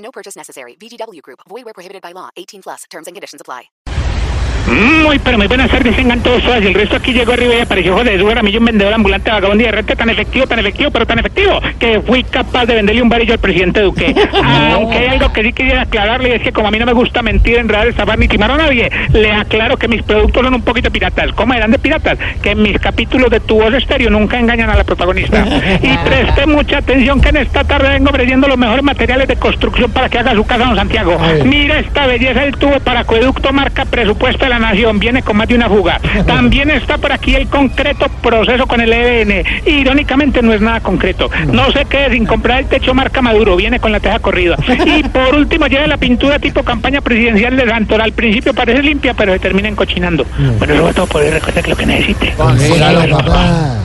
No purchase necessary. VGW Group. Void where prohibited by law. 18 plus. Terms and conditions apply. Muy, pero muy buenas tardes, tengan todos todas. El resto aquí llegó arriba y apareció José Jesús Ramillo, un vendedor ambulante vagabundo y de repente tan efectivo, tan efectivo, pero tan efectivo, que fui capaz de venderle un varillo al presidente Duque. Aunque que sí quisiera aclararle, es que como a mí no me gusta mentir, enredar, estafar ni timar a nadie, le aclaro que mis productos son un poquito piratas. ¿Cómo eran de piratas? Que en mis capítulos de Tu Voz Estéreo nunca engañan a la protagonista. Y preste mucha atención que en esta tarde vengo ofreciendo los mejores materiales de construcción para que haga su casa, don Santiago. Mira esta belleza del tubo para acueducto marca presupuesto de la nación. Viene con más de una fuga. También está por aquí el concreto proceso con el EBN. Irónicamente no es nada concreto. No sé qué, sin comprar el techo marca Maduro. Viene con la teja corrida. Y por último lleva la pintura tipo campaña presidencial de Santor. Al principio parece limpia, pero se termina encochinando. Bueno, luego todo por que lo que necesite. Dígalo, papá.